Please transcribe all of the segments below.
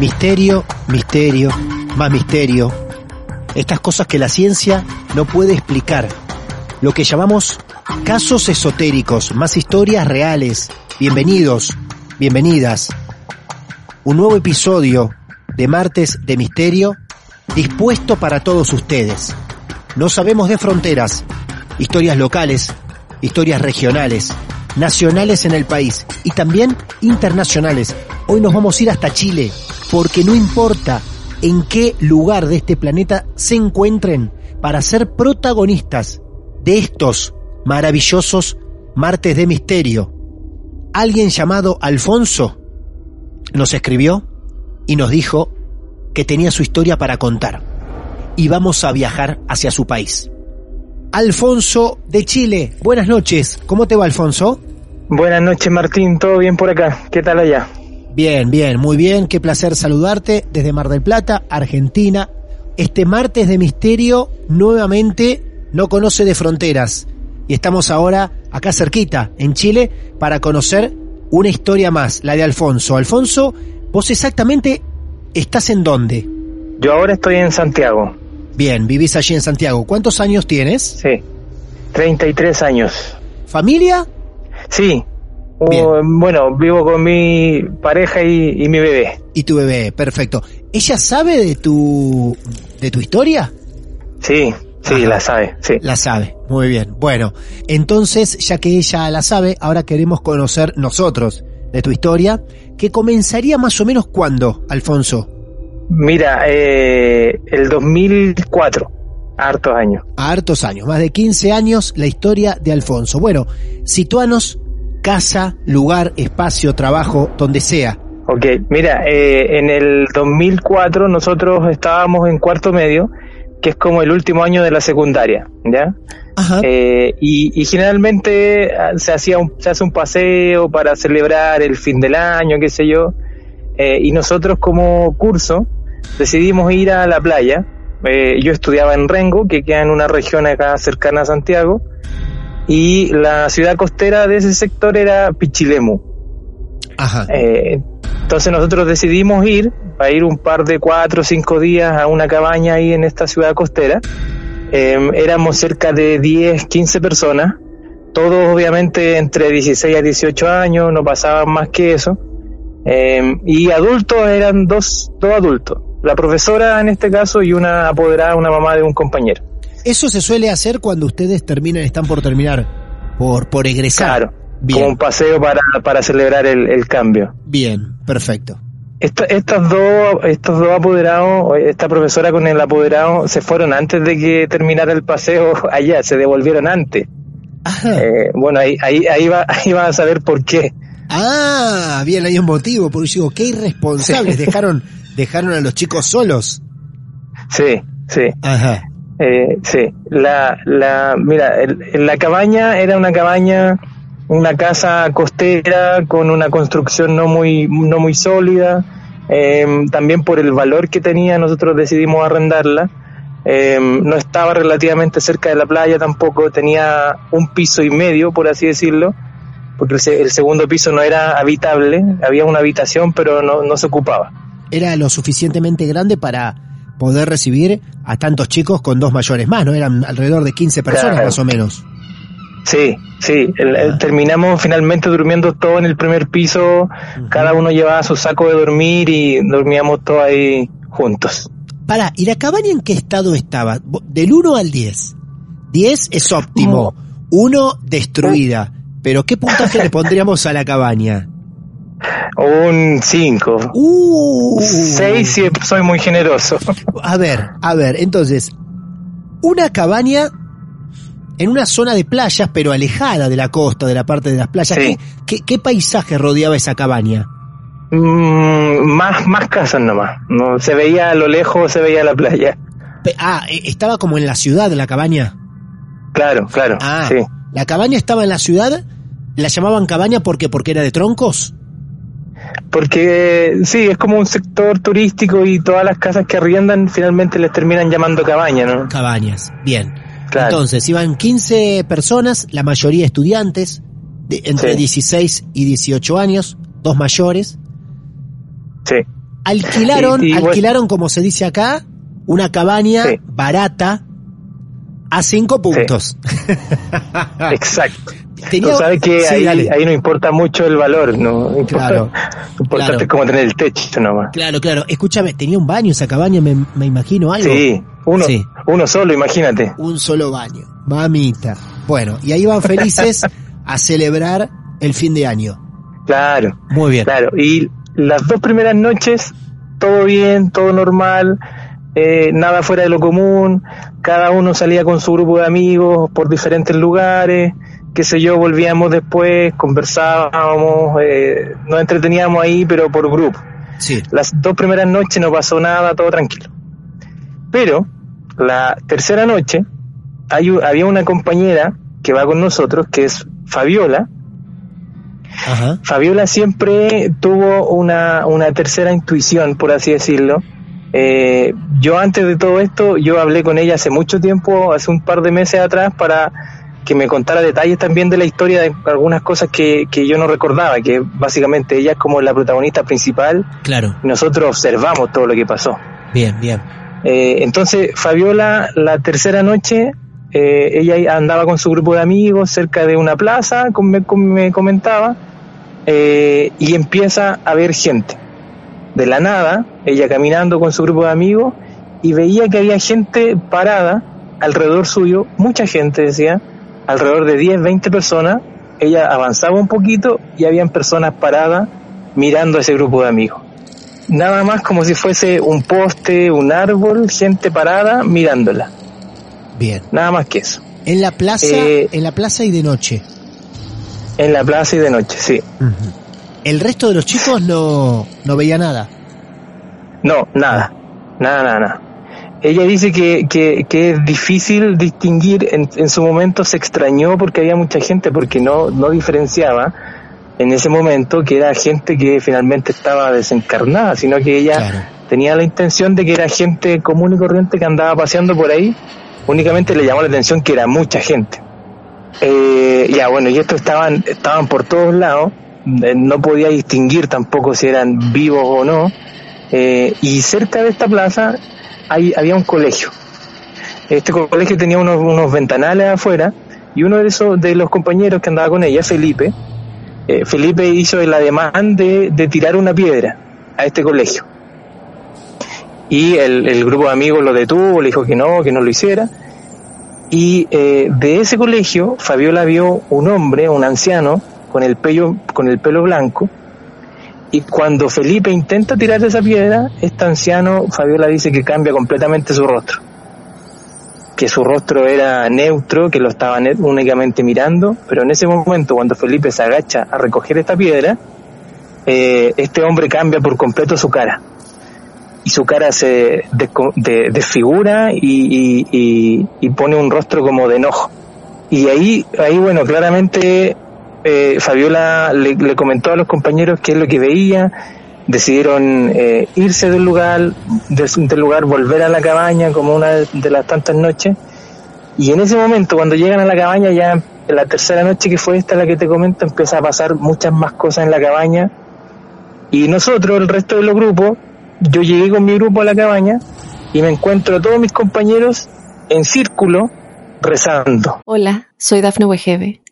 Misterio, misterio, más misterio. Estas cosas que la ciencia no puede explicar. Lo que llamamos casos esotéricos, más historias reales. Bienvenidos, bienvenidas. Un nuevo episodio de Martes de Misterio dispuesto para todos ustedes. No sabemos de fronteras, historias locales, historias regionales, nacionales en el país y también internacionales. Hoy nos vamos a ir hasta Chile, porque no importa en qué lugar de este planeta se encuentren para ser protagonistas de estos maravillosos martes de misterio. Alguien llamado Alfonso nos escribió y nos dijo que tenía su historia para contar. Y vamos a viajar hacia su país. Alfonso de Chile, buenas noches. ¿Cómo te va, Alfonso? Buenas noches, Martín. ¿Todo bien por acá? ¿Qué tal allá? Bien, bien, muy bien. Qué placer saludarte desde Mar del Plata, Argentina. Este martes de misterio nuevamente no conoce de fronteras. Y estamos ahora acá cerquita, en Chile, para conocer una historia más, la de Alfonso. Alfonso, vos exactamente estás en dónde? Yo ahora estoy en Santiago. Bien, vivís allí en Santiago. ¿Cuántos años tienes? Sí. 33 años. ¿Familia? Sí. Bien. Uh, bueno, vivo con mi pareja y, y mi bebé. Y tu bebé, perfecto. ¿Ella sabe de tu de tu historia? Sí, sí, Ajá. la sabe. Sí. La sabe, muy bien. Bueno, entonces, ya que ella la sabe, ahora queremos conocer nosotros de tu historia, que comenzaría más o menos cuándo, Alfonso. Mira, eh, el 2004. Hartos años. A hartos años, más de 15 años, la historia de Alfonso. Bueno, situanos, casa, lugar, espacio, trabajo, donde sea. Ok, mira, eh, en el 2004 nosotros estábamos en cuarto medio, que es como el último año de la secundaria, ¿ya? Ajá. Eh, y, y generalmente ah, se hacía un, se hace un paseo para celebrar el fin del año, qué sé yo. Eh, y nosotros como curso decidimos ir a la playa. Yo estudiaba en Rengo, que queda en una región acá cercana a Santiago. Y la ciudad costera de ese sector era Pichilemu. Ajá. Eh, entonces nosotros decidimos ir, a ir un par de cuatro o cinco días a una cabaña ahí en esta ciudad costera. Eh, éramos cerca de 10, 15 personas, todos obviamente entre 16 a 18 años, no pasaban más que eso. Eh, y adultos eran dos, dos adultos, la profesora en este caso y una apoderada, una mamá de un compañero. Eso se suele hacer cuando ustedes terminan, están por terminar, por, por egresar. Claro, como Bien, un paseo para, para celebrar el, el cambio. bien, perfecto. Esta- estos dos, estos dos apoderados, esta profesora con el apoderado, se fueron antes de que terminara el paseo allá, se devolvieron antes. Ajá. Eh, bueno, ahí, ahí, ahí va, ahí va a saber por qué. Ah, bien, hay un motivo, porque digo, qué irresponsables, dejaron, dejaron a los chicos solos. Sí, sí, Ajá. Eh, sí. La, la, mira, el- la cabaña era una cabaña una casa costera con una construcción no muy, no muy sólida. Eh, también por el valor que tenía, nosotros decidimos arrendarla. Eh, no estaba relativamente cerca de la playa tampoco, tenía un piso y medio, por así decirlo, porque el, el segundo piso no era habitable, había una habitación, pero no, no se ocupaba. Era lo suficientemente grande para poder recibir a tantos chicos con dos mayores más, ¿no? Eran alrededor de 15 personas Claro. más o menos. Sí, sí, el- el- terminamos finalmente durmiendo todo en el primer piso, cada uno llevaba su saco de dormir y dormíamos todos ahí juntos. Para, ¿y la cabaña en qué estado estaba? Del 1 al 10. 10 es óptimo, 1 destruida. Pero ¿qué puntaje le pondríamos a la cabaña? Un 5. Uh, 6 si soy muy generoso. A ver, a ver, entonces, una cabaña en una zona de playas, pero alejada de la costa, de la parte de las playas. Sí. ¿Qué, qué, qué paisaje rodeaba esa cabaña? Mm, más, más casas nomás. No, se veía a lo lejos, se veía la playa. Ah, eh, estaba como en la ciudad la cabaña. Claro, claro. Ah, Sí. la cabaña estaba en la ciudad. ¿La llamaban cabaña porque porque era de troncos? Porque sí, es como un sector turístico y todas las casas que arriendan finalmente les terminan llamando cabaña, ¿no? Cabañas. Bien. Claro. Entonces, iban 15 personas, la mayoría estudiantes, de, entre Sí. 16 y 18 años, dos mayores. Sí. Alquilaron, Y- y bueno- alquilaron, como se dice acá, una cabaña Sí. barata a cinco puntos. Exacto. Tenía- sabes que Sí, ahí, ahí no importa mucho el valor, ¿no? Importa- Claro, importante claro. es como tener el techo nomás. Claro, claro. Escúchame, tenía un baño esa cabaña, me, me imagino algo. Sí, uno, Sí. uno solo, imagínate. Un solo baño. Mamita. Bueno, y ahí van felices a celebrar el fin de año. Claro. Muy bien. Claro, y las dos primeras noches, todo bien, todo normal, eh, nada fuera de lo común, cada uno salía con su grupo de amigos por diferentes lugares, qué sé yo, volvíamos después, conversábamos, eh, nos entreteníamos ahí, pero por grupo. Sí. Las dos primeras noches no pasó nada, todo tranquilo. Pero la tercera noche hay, había una compañera que va con nosotros, que es Fabiola, Ajá. Fabiola siempre tuvo una, una tercera intuición, por así decirlo. Eh, yo antes de todo esto, yo hablé con ella hace mucho tiempo, hace un par de meses atrás, para que me contara detalles también de la historia de algunas cosas que, que yo no recordaba, que básicamente ella es como la protagonista principal Claro. y nosotros observamos todo lo que pasó. Bien, bien. Eh, entonces, Fabiola, la tercera noche, eh, ella andaba con su grupo de amigos cerca de una plaza, como me, como me comentaba, eh, y empieza a ver gente. De la nada, ella caminando con su grupo de amigos, y veía que había gente parada alrededor suyo, mucha gente decía, alrededor de 10, 20 personas. Ella avanzaba un poquito y habían personas paradas mirando a ese grupo de amigos nada más como si fuese un poste, un árbol, gente parada mirándola. Bien. Nada más que eso. En la plaza, Eh, en la plaza y de noche. En la plaza y de noche, sí. El resto de los chicos no, no veía nada. No, nada. Nada, nada, nada. Ella dice que, que, que es difícil distinguir, en, en su momento se extrañó porque había mucha gente, porque no, no diferenciaba en ese momento que era gente que finalmente estaba desencarnada, sino que ella Claro. tenía la intención de que era gente común y corriente que andaba paseando por ahí, únicamente le llamó la atención que era mucha gente. Eh, ya bueno, y estos estaban, estaban por todos lados, eh, no podía distinguir tampoco si eran vivos o no, eh, y cerca de esta plaza hay, había un colegio. Este co- colegio tenía unos, ventanales afuera, y uno de esos, de los compañeros que andaba con ella, Felipe, eh, Felipe hizo el ademán de, de tirar una piedra a este colegio. Y el, el grupo de amigos lo detuvo, le dijo que no, que no lo hiciera. Y eh, de ese colegio, Fabiola vio un hombre, un anciano, con el pelo, con el pelo blanco. Y cuando Felipe intenta tirar esa piedra, este anciano, Fabiola dice que cambia completamente su rostro. Que su rostro era neutro, que lo estaba ne- únicamente mirando, pero en ese momento, cuando Felipe se agacha a recoger esta piedra, eh, este hombre cambia por completo su cara. Y su cara se desfigura y- y pone un rostro como de enojo. Y ahí, ahí bueno, claramente eh, Fabiola le, le, comentó a los compañeros qué es lo que veía, decidieron eh, irse del lugar, del lugar, volver a la cabaña como una de las tantas noches, y en ese momento, cuando llegan a la cabaña, ya en la tercera noche que fue esta la que te comento, empieza a pasar muchas más cosas en la cabaña, y nosotros, el resto de los grupos, yo llegué con mi grupo a la cabaña, y me encuentro a todos mis compañeros en círculo rezando. Hola, soy Dafne Wegebe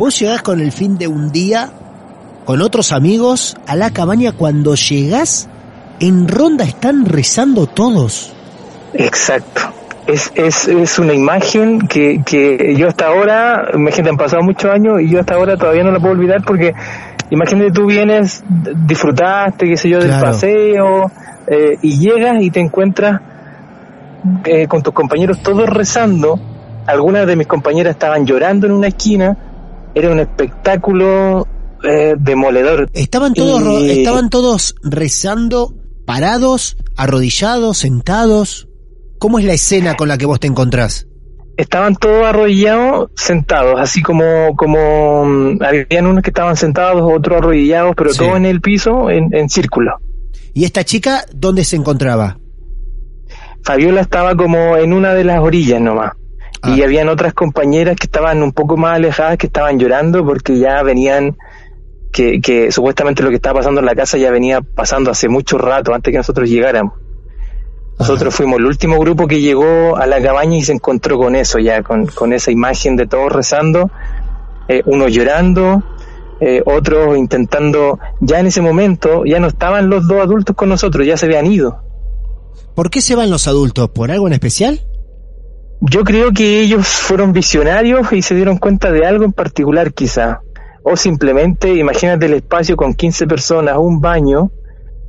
Vos llegás con el fin de un día, con otros amigos, a la cabaña. Cuando llegás, en ronda están rezando todos. Exacto. Es, es, es una imagen que, que yo hasta ahora, imagínate, han pasado muchos años y yo hasta ahora todavía no la puedo olvidar porque imagínate tú vienes, disfrutaste, qué sé yo, del paseo eh, y llegas y te encuentras eh, con tus compañeros todos rezando. Algunas de mis compañeras estaban llorando en una esquina. Era un espectáculo eh, demoledor. Estaban todos, estaban todos rezando, parados, arrodillados, sentados. ¿Cómo es la escena con la que vos te encontrás? Estaban todos arrodillados, sentados, así como, como mm, habían unos que estaban sentados, otros arrodillados, pero todos en el piso, en, en círculo. ¿Y esta chica dónde se encontraba? Fabiola estaba como en una de las orillas nomás. Y ah. habían otras compañeras que estaban un poco más alejadas, que estaban llorando porque ya venían, que, que supuestamente lo que estaba pasando en la casa ya venía pasando hace mucho rato, antes que nosotros llegáramos. Nosotros fuimos el último grupo que llegó a la cabaña y se encontró con eso, ya con, con esa imagen de todos rezando, eh, unos llorando, eh, otros intentando, ya en ese momento ya no estaban los dos adultos con nosotros, ya se habían ido. ¿Por qué se van los adultos? ¿Por algo en especial? Yo creo que ellos fueron visionarios y se dieron cuenta de algo en particular quizá. O simplemente, imagínate el espacio con 15 personas, un baño,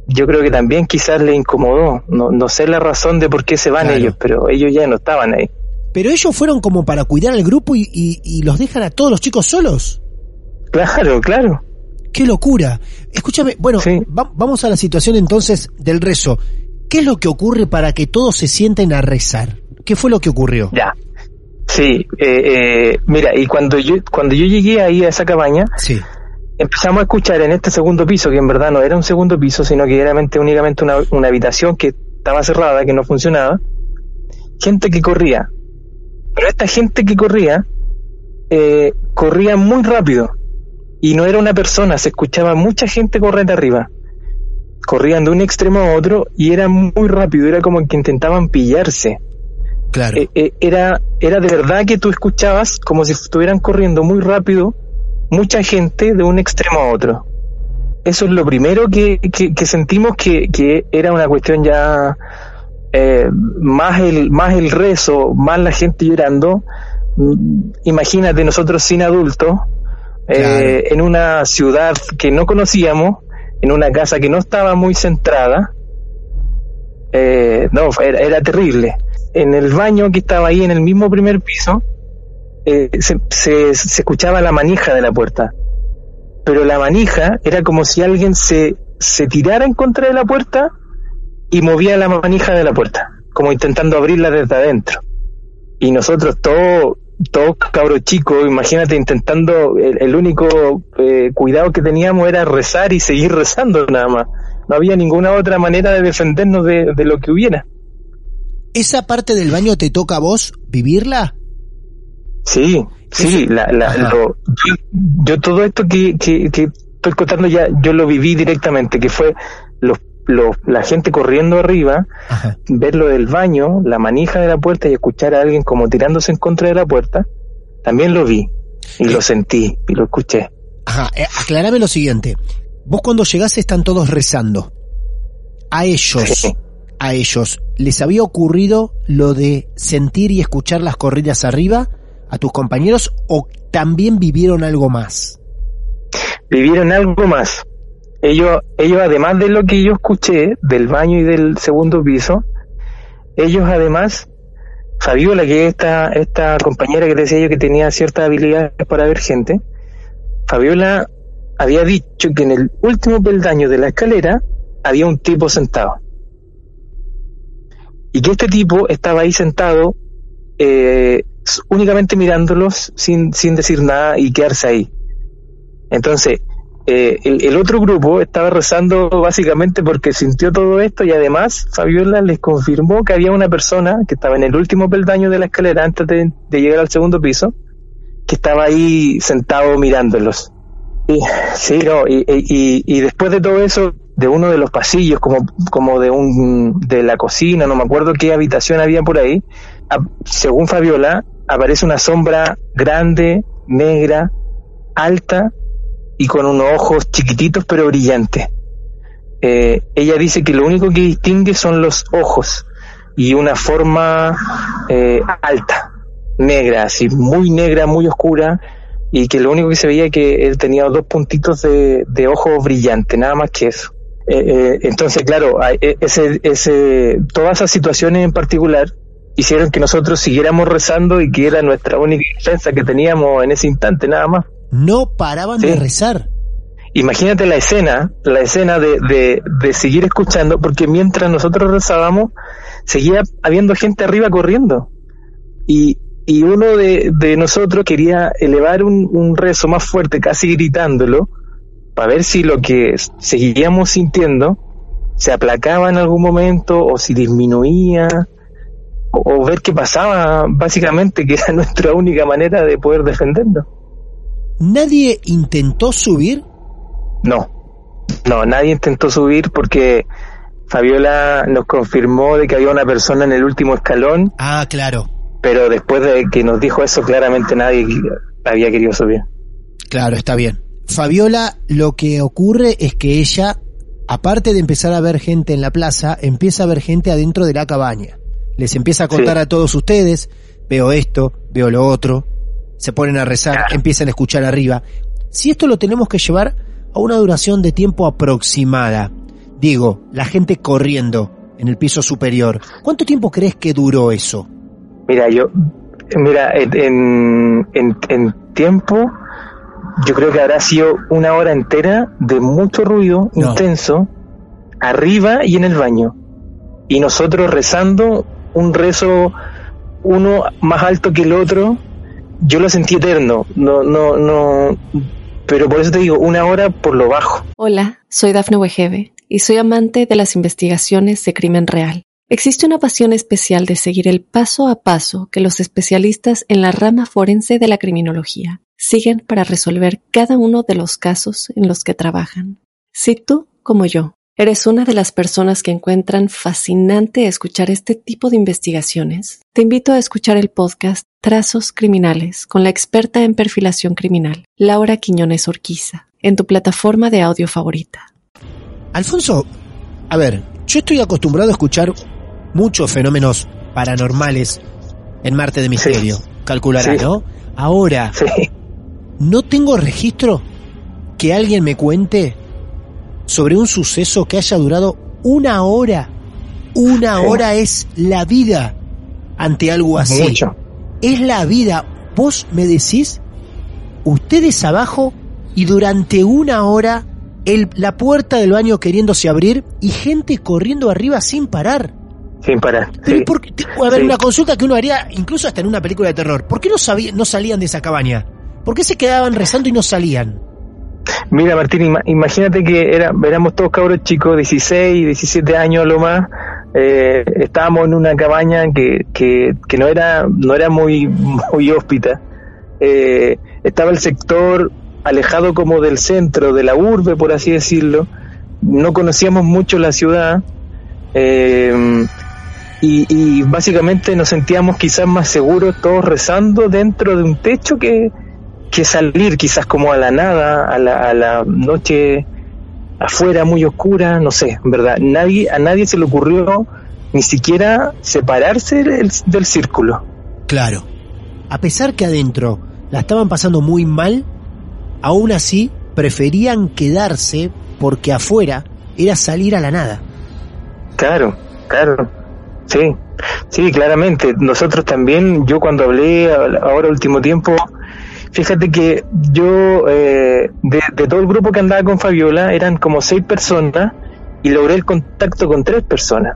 yo creo que también quizás le incomodó. No, no sé la razón de por qué se van ellos, pero ellos ya no estaban ahí. Pero ellos fueron como para cuidar al grupo y, y, los dejan a todos los chicos solos. Claro, claro. Qué locura. Escúchame, bueno, vamos a la situación entonces del rezo. ¿Qué es lo que ocurre para que todos se sienten a rezar? ¿Qué fue lo que ocurrió? Ya. Sí, eh, eh, mira, y cuando yo, cuando yo llegué ahí a esa cabaña, sí. empezamos a escuchar en este segundo piso, que en verdad no era un segundo piso, sino que era únicamente una, una habitación que estaba cerrada, que no funcionaba, gente que corría. Pero esta gente que corría, eh, corría muy rápido. Y no era una persona, se escuchaba mucha gente correr de arriba. Corrían de un extremo a otro y era muy rápido, era como que intentaban pillarse. Claro. Eh, eh, era, era de verdad que tú escuchabas como si estuvieran corriendo muy rápido mucha gente de un extremo a otro. Eso es lo primero que, que, sentimos que, que, era una cuestión ya eh, más el más el rezo, más la gente llorando. Mm, imagínate nosotros sin adultos en una ciudad que no conocíamos, en una casa que no estaba muy centrada. no, era, era terrible en el baño que estaba ahí en el mismo primer piso, eh, se, se, escuchaba la manija de la puerta. Pero la manija era como si alguien se, se tirara en contra de la puerta y movía la manija de la puerta, como intentando abrirla desde adentro. Y nosotros todos, todos cabros chicos, imagínate intentando, el, único eh, cuidado que teníamos era rezar y seguir rezando nada más. No había ninguna otra manera de defendernos de, de lo que hubiera. ¿Esa parte del baño te toca a vos vivirla? Sí, sí, la, yo, todo esto que, que, estoy contando ya, yo lo viví directamente, que fue los, los, la gente corriendo arriba, ver lo del baño, la manija de la puerta y escuchar a alguien como tirándose en contra de la puerta, también lo vi y lo eh. sentí y lo escuché. Ajá, eh, aclarame lo siguiente, vos cuando llegaste están todos rezando, a ellos a ellos les había ocurrido lo de sentir y escuchar las corridas arriba a tus compañeros o también vivieron algo más? vivieron algo más. Ellos, ellos además de lo que yo escuché del baño y del segundo piso, ellos además, Fabiola, que es esta, esta compañera que decía yo que tenía ciertas habilidades para ver gente, Fabiola había dicho que en el último peldaño de la escalera había un tipo sentado. Y que este tipo estaba ahí sentado eh, únicamente mirándolos sin, sin decir nada y quedarse ahí. Entonces, eh, el, otro grupo estaba rezando básicamente porque sintió todo esto y además Fabiola les confirmó que había una persona que estaba en el último peldaño de la escalera antes de, llegar al segundo piso, que estaba ahí sentado mirándolos. Y, sí, no, y, y después de todo eso, de uno de los pasillos, como, como de un de la cocina, no me acuerdo qué habitación había por ahí, según Fabiola, aparece una sombra grande, negra, alta y con unos ojos chiquititos pero brillantes. Eh, ella dice que lo único que distingue son los ojos y una forma eh, alta, negra, así muy negra, muy oscura, y que lo único que se veía es que él tenía dos puntitos de, de ojos brillantes, nada más que eso. Eh, entonces, claro, ese, ese, todas esas situaciones en particular hicieron que nosotros siguiéramos rezando y que era nuestra única defensa que teníamos en ese instante, nada más no paraban de rezar. Imagínate la escena, la escena de, de, de, seguir escuchando, porque mientras nosotros rezábamos, seguía habiendo gente arriba corriendo. Y, y uno de, de nosotros quería elevar un, un, rezo más fuerte, casi gritándolo, para ver si lo que seguíamos sintiendo se aplacaba en algún momento o si disminuía, o, o ver qué pasaba, básicamente, que era nuestra única manera de poder defendernos. ¿Nadie intentó subir? No, no, nadie intentó subir porque Fabiola nos confirmó de que había una persona en el último escalón. Ah, claro. Pero después de que nos dijo eso, claramente nadie había querido subir. Claro, está bien. Fabiola, lo que ocurre es que ella, aparte de empezar a ver gente en la plaza, empieza a ver gente adentro de la cabaña. Les empieza a contar a todos ustedes, veo esto, veo lo otro, se ponen a rezar, empiezan a escuchar arriba. Si esto lo tenemos que llevar a una duración de tiempo aproximada, digo, la gente corriendo en el piso superior, ¿cuánto tiempo crees que duró eso? Mira, yo, mira, en, en, tiempo, yo creo que habrá sido una hora entera de mucho ruido intenso, arriba y en el baño. Y nosotros rezando un rezo, uno más alto que el otro, yo lo sentí eterno, no, no, no, pero por eso te digo, una hora por lo bajo. Hola, soy Dafne Wegebe y soy amante de las investigaciones de crimen real. Existe una pasión especial de seguir el paso a paso que los especialistas en la rama forense de la criminología siguen para resolver cada uno de los casos en los que trabajan. Si tú, como yo, ¿Eres una de las personas que encuentran fascinante escuchar este tipo de investigaciones? Te invito a escuchar el podcast Trazos Criminales con la experta en perfilación criminal, Laura Quiñones Orquiza, en tu plataforma de audio favorita. Alfonso, a ver, yo estoy acostumbrado a escuchar muchos fenómenos paranormales en Marte de Misterio, calculará, ¿no? Ahora, no tengo registro que alguien me cuente sobre un suceso que haya durado una hora. Una hora es la vida ante algo así. Es la vida. Vos me decís, ustedes abajo y durante una hora el, la puerta del baño queriéndose abrir y gente corriendo arriba sin parar. Sin parar. a ver, una consulta que uno haría incluso hasta en una película de terror. ¿Por qué no, no salían de esa cabaña? ¿Por qué se quedaban rezando y no salían? Mira, Martín, imagínate que era, éramos todos cabros chicos, 16, 17 años lo más. Eh, estábamos en una cabaña que, que, que, no era no era muy muy hóspita. Eh, estaba el sector alejado como del centro, de la urbe, por así decirlo. No conocíamos mucho la ciudad. Eh, y, y, básicamente nos sentíamos quizás más seguros todos rezando dentro de un techo que, que salir quizás como a la nada, a la, a la noche afuera muy oscura, no sé, verdad, nadie, a nadie se le ocurrió ni siquiera separarse del, del círculo. Claro, a pesar que adentro la estaban pasando muy mal, aún así preferían quedarse porque afuera era salir a la nada. Claro, claro. Sí, sí, claramente. Nosotros también, yo cuando hablé ahora último tiempo, fíjate que yo, eh, de, todo el grupo que andaba con Fabiola, eran como seis personas y logré el contacto con tres personas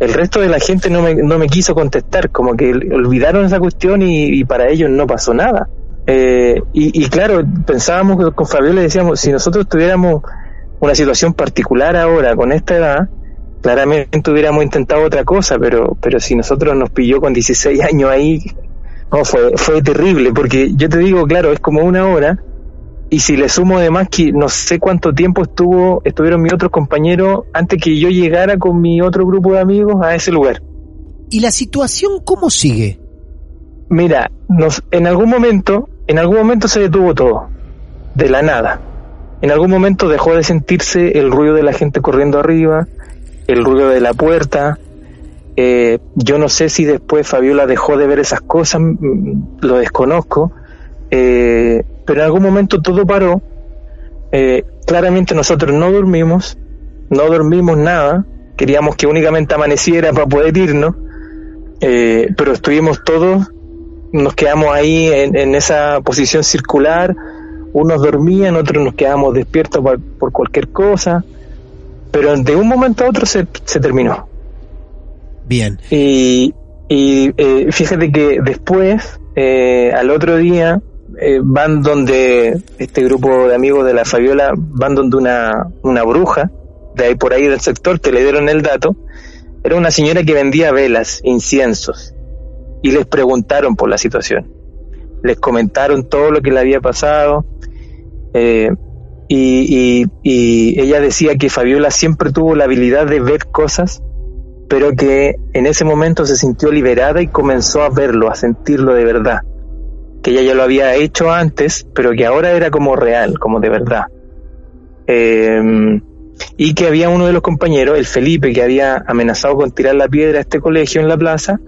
el resto de la gente no me, no me quiso contestar, como que olvidaron esa cuestión y, para ellos no pasó nada. Eh, y, claro, pensábamos con Fabiola y decíamos, si nosotros tuviéramos una situación particular ahora con esta edad, claramente hubiéramos intentado otra cosa, pero, pero si nosotros nos pilló con 16 años ahí, no, fue, fue terrible, porque yo te digo, claro, es como una hora, y si le sumo además que no sé cuánto tiempo estuvo, estuvieron mis otros compañeros antes que yo llegara con mi otro grupo de amigos a ese lugar. ¿Y la situación cómo sigue? Mira, nos, en algún momento, en algún momento se detuvo todo, de la nada. En algún momento dejó de sentirse el ruido de la gente corriendo arriba, el ruido de la puerta. Eh, yo no sé si después Fabiola dejó de ver esas cosas, mm, lo desconozco. Eh, pero en algún momento todo paró. Eh, claramente nosotros no dormimos, no dormimos nada, queríamos que únicamente amaneciera para poder irnos, pero estuvimos todos, nos quedamos ahí en, esa posición circular, unos dormían, otros nos quedamos despiertos por, cualquier cosa, pero de un momento a otro se terminó. Bien. Y, y eh, fíjate que después, al otro día, eh, van donde este grupo de amigos de la Fabiola van donde una, una bruja de ahí por ahí del sector que le dieron el dato era una señora que vendía velas inciensos y les preguntaron por la situación les comentaron todo lo que le había pasado eh, y, y ella decía que Fabiola siempre tuvo la habilidad de ver cosas pero que en ese momento se sintió liberada y comenzó a verlo, a sentirlo de verdad que ella ya lo había hecho antes, pero que ahora era como real, como de verdad. Em, y que había uno de los compañeros, el Felipe, que había amenazado con tirar la piedra a este colegio en la plaza,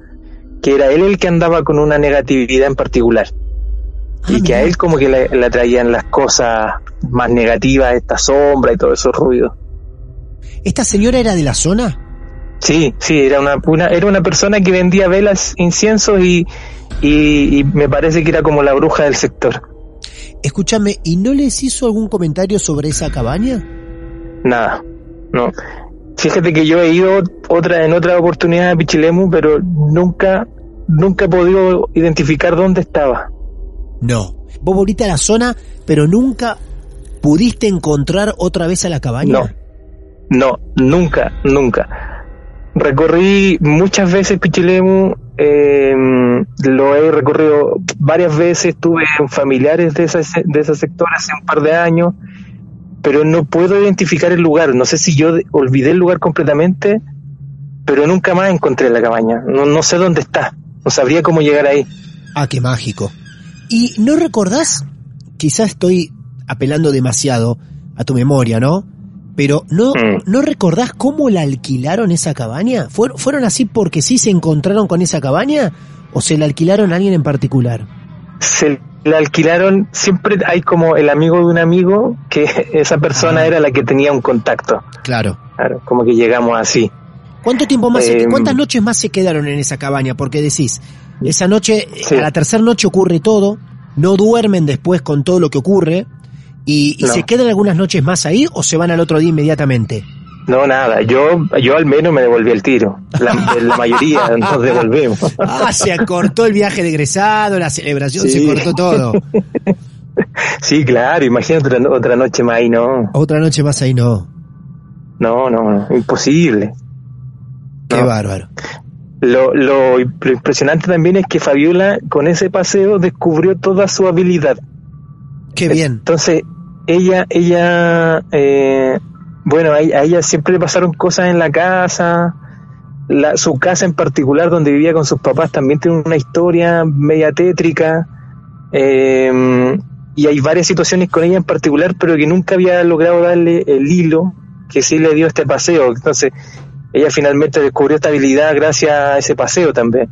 que era él el que andaba con una negatividad en particular. y ah, que a él como que le, traían las cosas más negativas, esta sombra y todo esos ruidos. ¿Esta señora era de la zona? Sí, sí, era una, una, era una persona que vendía velas, inciensos y, y, me parece que era como la bruja del sector. Escúchame, ¿y no les hizo algún comentario sobre esa cabaña? Nada, no. Fíjate que yo he ido otra en otra oportunidad a Pichilemu, pero nunca, nunca he podido identificar dónde estaba. No. Vos volviste a la zona, pero nunca pudiste encontrar otra vez a la cabaña. No, no, nunca, nunca. Recorrí muchas veces Pichilemu, eh, lo he recorrido varias veces, tuve familiares de, ese, de ese sector hace un par de años, pero no puedo identificar el lugar. No sé si yo olvidé el lugar completamente, pero nunca más encontré la cabaña. No, no sé dónde está, no sabría cómo llegar ahí. Ah, qué mágico. ¿Y no recordás? Quizás estoy apelando demasiado a tu memoria, ¿no? Pero ¿no, mm. ¿no recordás cómo la alquilaron esa cabaña? ¿Fueron, ¿Fueron así porque sí se encontraron con esa cabaña o se la alquilaron a alguien en particular? Se la alquilaron, siempre hay como el amigo de un amigo que esa persona ah. era la que tenía un contacto. Claro. Claro, como que llegamos así. ¿Cuánto tiempo más, em, cuántas noches más se quedaron en esa cabaña? Porque decís, esa noche, a la tercera noche ocurre todo, no duermen después con todo lo que ocurre, ¿Y, se quedan algunas noches más ahí o se van al otro día inmediatamente? No, nada, yo, yo al menos me devolví el tiro. La, mayoría nos devolvimos. Ah, se acortó el viaje de egresado, la celebración, se cortó todo. Sí, claro, imagínate otra, noche más ahí, no. Otra noche más ahí, no. No, no, imposible. Qué bárbaro. Lo, lo, lo impresionante también es que Fabiola con ese paseo descubrió toda su habilidad. Qué bien. Entonces, ella, ella, eh, bueno, a, ella siempre le pasaron cosas en la casa. La, su casa en particular, donde vivía con sus papás, también tiene una historia media tétrica. Eh, y hay varias situaciones con ella en particular, pero que nunca había logrado darle el hilo que sí le dio este paseo. Entonces, ella finalmente descubrió esta habilidad gracias a ese paseo también.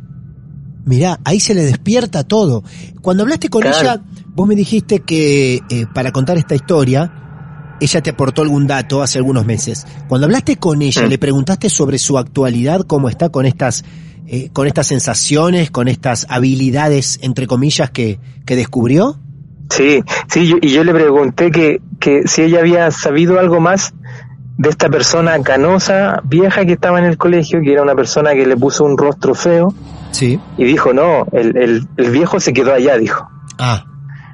Mirá, ahí se le despierta todo. Cuando hablaste con Claro. ella, vos me dijiste que eh, para contar esta historia, ella te aportó algún dato hace algunos meses. Cuando hablaste con ella, Mm. le preguntaste sobre su actualidad, cómo está con estas, eh, con estas sensaciones, con estas habilidades, entre comillas, que, que descubrió. Sí, sí, yo- y yo le pregunté que, que si ella había sabido algo más de esta persona canosa, vieja que estaba en el colegio, que era una persona que le puso un rostro feo, Sí. y dijo, no, el, el, el viejo se quedó allá, dijo. Ah,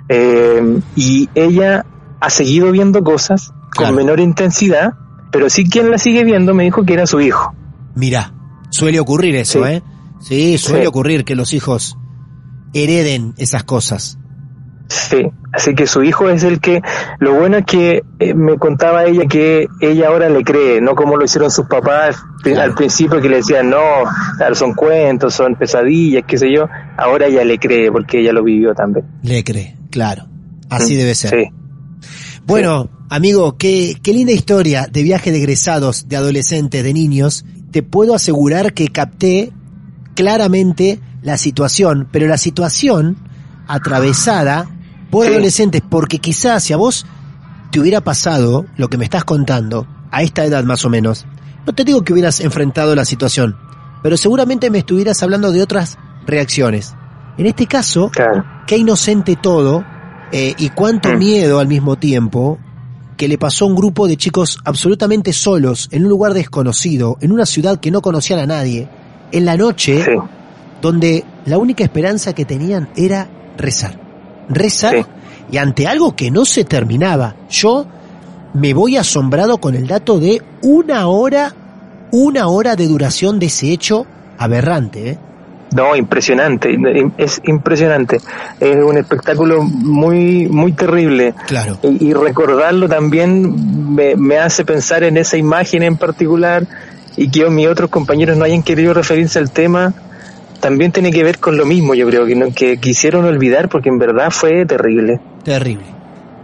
Eh, y ella ha seguido viendo cosas Claro. con menor intensidad, pero sí quien la sigue viendo me dijo que era su hijo. mira, suele ocurrir eso, Sí. ¿eh? Sí, suele Sí. ocurrir que los hijos hereden esas cosas. Sí, así que su hijo es el que, lo bueno es que eh, me contaba ella que ella ahora le cree, no como lo hicieron sus papás Claro. al principio que le decían, no, son cuentos, son pesadillas, qué sé yo, ahora ella le cree porque ella lo vivió también. Le cree, claro. Así Mm, debe ser. Sí, Bueno, amigo, qué, qué linda historia de viaje de egresados, de adolescentes, de niños. Te puedo asegurar que capté claramente la situación, pero la situación atravesada por Sí. adolescentes, porque quizás si a vos te hubiera pasado lo que me estás contando, a esta edad más o menos, no te digo que hubieras enfrentado la situación, pero seguramente me estuvieras hablando de otras reacciones. En este caso, claro. qué inocente todo eh, y cuánto Mm. miedo al mismo tiempo que le pasó a un grupo de chicos absolutamente solos, en un lugar desconocido, en una ciudad que no conocían a nadie, en la noche, Sí, donde la única esperanza que tenían era rezar. Rezar Sí. y ante algo que no se terminaba. Yo me voy asombrado con el dato de una hora, una hora de duración de ese hecho aberrante. ¿eh? no, impresionante, es impresionante, es un espectáculo muy, muy terrible. Claro. Y, y recordarlo también me, me hace pensar en esa imagen en particular y que mis otros compañeros no hayan querido referirse al tema, también tiene que ver con lo mismo, yo creo, que, no- que quisieron olvidar porque en verdad fue terrible. Terrible.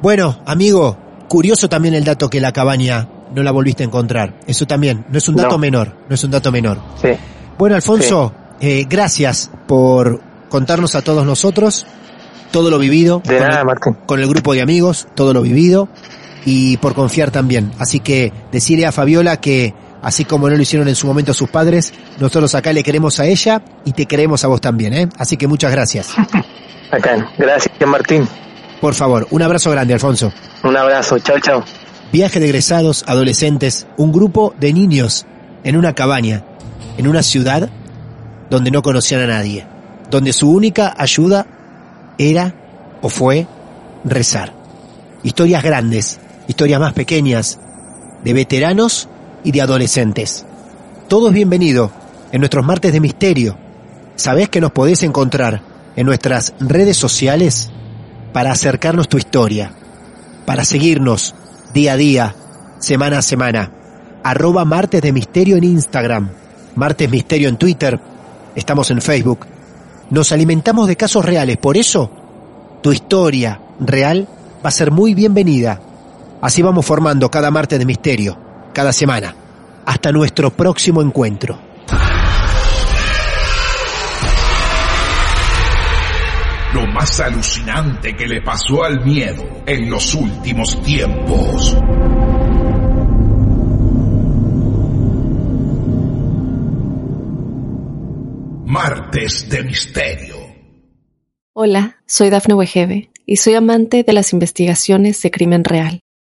Bueno, amigo, curioso también el dato que la cabaña no la volviste a encontrar. Eso también, no es un dato No. menor, no es un dato menor. Sí, Bueno, Alfonso, eh, gracias por contarnos a todos nosotros todo lo vivido de con, nada, el, Martín. con el grupo de amigos, todo lo vivido y por confiar también. Así que decirle a Fabiola que así como no lo hicieron en su momento sus padres, nosotros acá le queremos a ella y te queremos a vos también, ¿eh? Así que muchas gracias. Acá, gracias Martín. Por favor, un abrazo grande, Alfonso. Un abrazo, chao, chao. Viaje de egresados, adolescentes, un grupo de niños en una cabaña, en una ciudad donde no conocían a nadie, donde su única ayuda era o fue rezar. Historias grandes, historias más pequeñas, de veteranos y de adolescentes. Todo es bienvenido en nuestros martes de misterio. Sabés que nos podés encontrar en nuestras redes sociales para acercarnos tu historia, para seguirnos día a día, semana a semana. Arroba Martes de Misterio en Instagram, Martes Misterio en Twitter, estamos en Facebook. Nos alimentamos de casos reales, por eso tu historia real va a ser muy bienvenida. Así vamos formando cada martes de misterio, cada semana. Hasta nuestro próximo encuentro. Lo más alucinante que le pasó al miedo en los últimos tiempos. Martes de Misterio. Hola, soy Dafne Wegebe y soy amante de las investigaciones de crimen real.